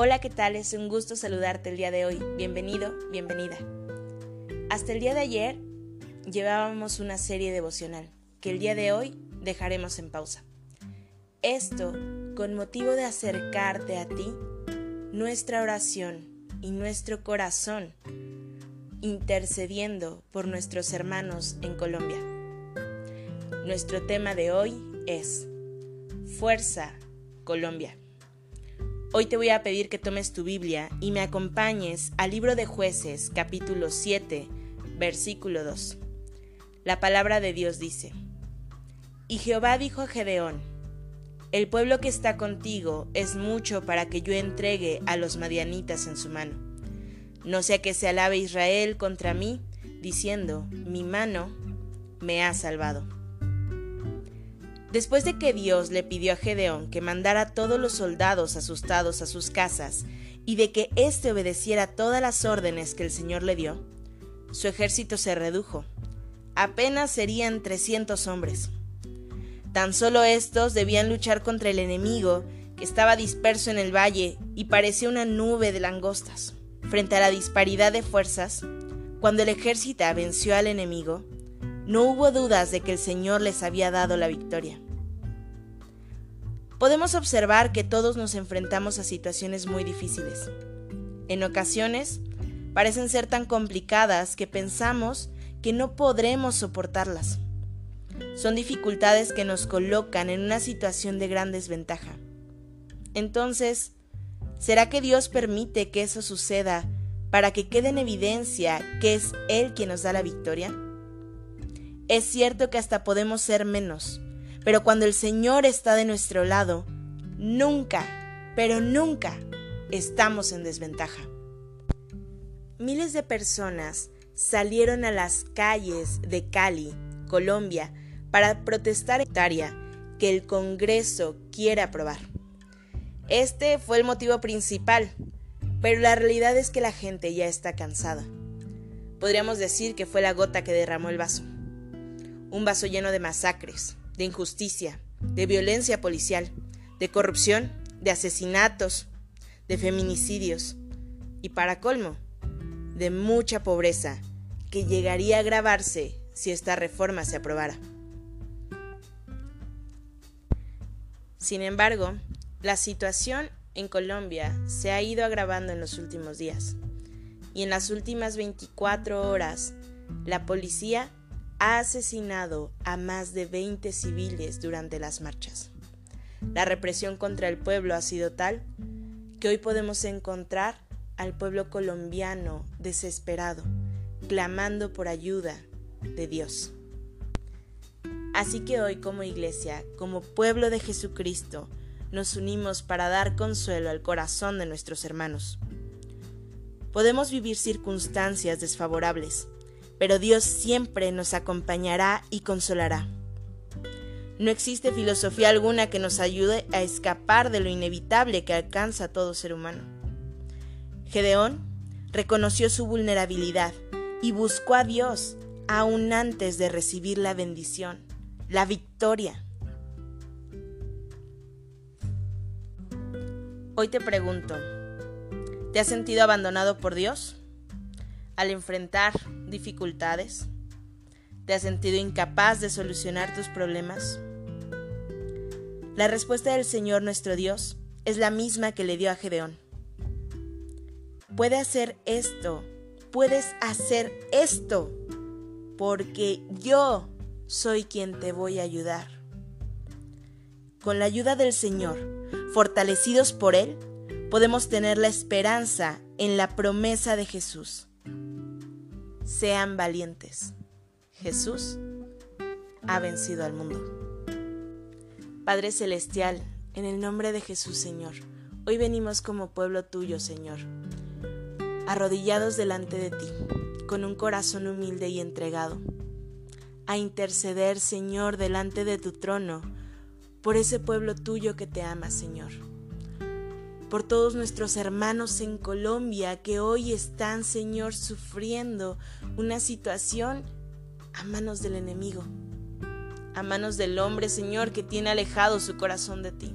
Hola, ¿qué tal? Es un gusto saludarte el día de hoy. Bienvenido, bienvenida. Hasta el día de ayer llevábamos una serie devocional que el día de hoy dejaremos en pausa. Esto con motivo de acercarte a ti nuestra oración y nuestro corazón intercediendo por nuestros hermanos en Colombia. Nuestro tema de hoy es Fuerza Colombia. Hoy te voy a pedir que tomes tu Biblia y me acompañes al libro de jueces capítulo 7, versículo 2. La palabra de Dios dice, Y Jehová dijo a Gedeón, El pueblo que está contigo es mucho para que yo entregue a los madianitas en su mano. No sea que se alabe Israel contra mí, diciendo, Mi mano me ha salvado. Después de que Dios le pidió a Gedeón que mandara a todos los soldados asustados a sus casas y de que éste obedeciera todas las órdenes que el Señor le dio, su ejército se redujo. Apenas serían 300 hombres. Tan solo estos debían luchar contra el enemigo que estaba disperso en el valle y parecía una nube de langostas. Frente a la disparidad de fuerzas, cuando el ejército venció al enemigo, no hubo dudas de que el Señor les había dado la victoria. Podemos observar que todos nos enfrentamos a situaciones muy difíciles. En ocasiones, parecen ser tan complicadas que pensamos que no podremos soportarlas. Son dificultades que nos colocan en una situación de gran desventaja. Entonces, ¿será que Dios permite que eso suceda para que quede en evidencia que es Él quien nos da la victoria? Es cierto que hasta podemos ser menos, pero cuando el Señor está de nuestro lado, nunca, pero nunca estamos en desventaja. Miles de personas salieron a las calles de Cali, Colombia, para protestar que el Congreso quiere aprobar. Este fue el motivo principal, pero la realidad es que la gente ya está cansada. Podríamos decir que fue la gota que derramó el vaso un vaso lleno de masacres, de injusticia, de violencia policial, de corrupción, de asesinatos, de feminicidios y para colmo, de mucha pobreza que llegaría a agravarse si esta reforma se aprobara. Sin embargo, la situación en Colombia se ha ido agravando en los últimos días y en las últimas 24 horas la policía ha asesinado a más de 20 civiles durante las marchas. La represión contra el pueblo ha sido tal que hoy podemos encontrar al pueblo colombiano desesperado, clamando por ayuda de Dios. Así que hoy como iglesia, como pueblo de Jesucristo, nos unimos para dar consuelo al corazón de nuestros hermanos. Podemos vivir circunstancias desfavorables, pero Dios siempre nos acompañará y consolará. No existe filosofía alguna que nos ayude a escapar de lo inevitable que alcanza a todo ser humano. Gedeón reconoció su vulnerabilidad y buscó a Dios aún antes de recibir la bendición, la victoria. Hoy te pregunto, ¿te has sentido abandonado por Dios? al enfrentar dificultades? ¿Te has sentido incapaz de solucionar tus problemas? La respuesta del Señor nuestro Dios es la misma que le dio a Gedeón. Puede hacer esto, puedes hacer esto, porque yo soy quien te voy a ayudar. Con la ayuda del Señor, fortalecidos por Él, podemos tener la esperanza en la promesa de Jesús sean valientes. Jesús ha vencido al mundo. Padre Celestial, en el nombre de Jesús Señor, Hoy venimos como pueblo tuyo, Señor, arrodillados delante de ti, con un corazón humilde y entregado, a interceder, Señor, delante de tu trono, por ese pueblo tuyo que te ama, Señor. Por todos nuestros hermanos en Colombia que hoy están, Señor, sufriendo una situación a manos del enemigo, a manos del hombre, Señor, que tiene alejado su corazón de ti.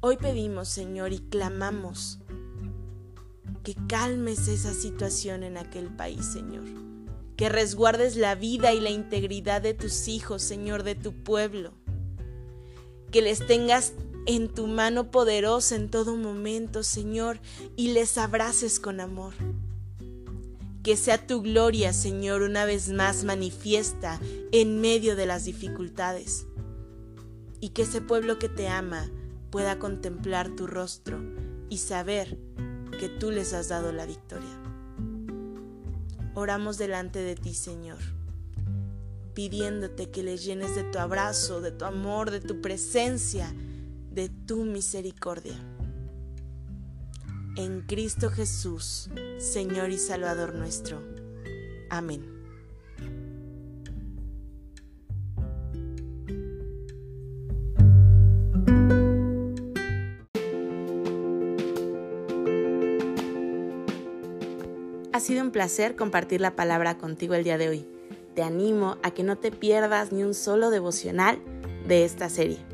Hoy pedimos, Señor, y clamamos que calmes esa situación en aquel país, Señor. Que resguardes la vida y la integridad de tus hijos, Señor, de tu pueblo. Que les tengas en tu mano poderosa en todo momento, Señor, y les abraces con amor. Que sea tu gloria, Señor, una vez más manifiesta en medio de las dificultades. Y que ese pueblo que te ama, pueda contemplar tu rostro y saber que tú les has dado la victoria. Oramos delante de ti, Señor, pidiéndote que les llenes de tu abrazo, de tu amor, de tu presencia, de tu misericordia. En Cristo Jesús, Señor y Salvador nuestro. Amén. Ha sido un placer compartir la palabra contigo el día de hoy. Te animo a que no te pierdas ni un solo devocional de esta serie.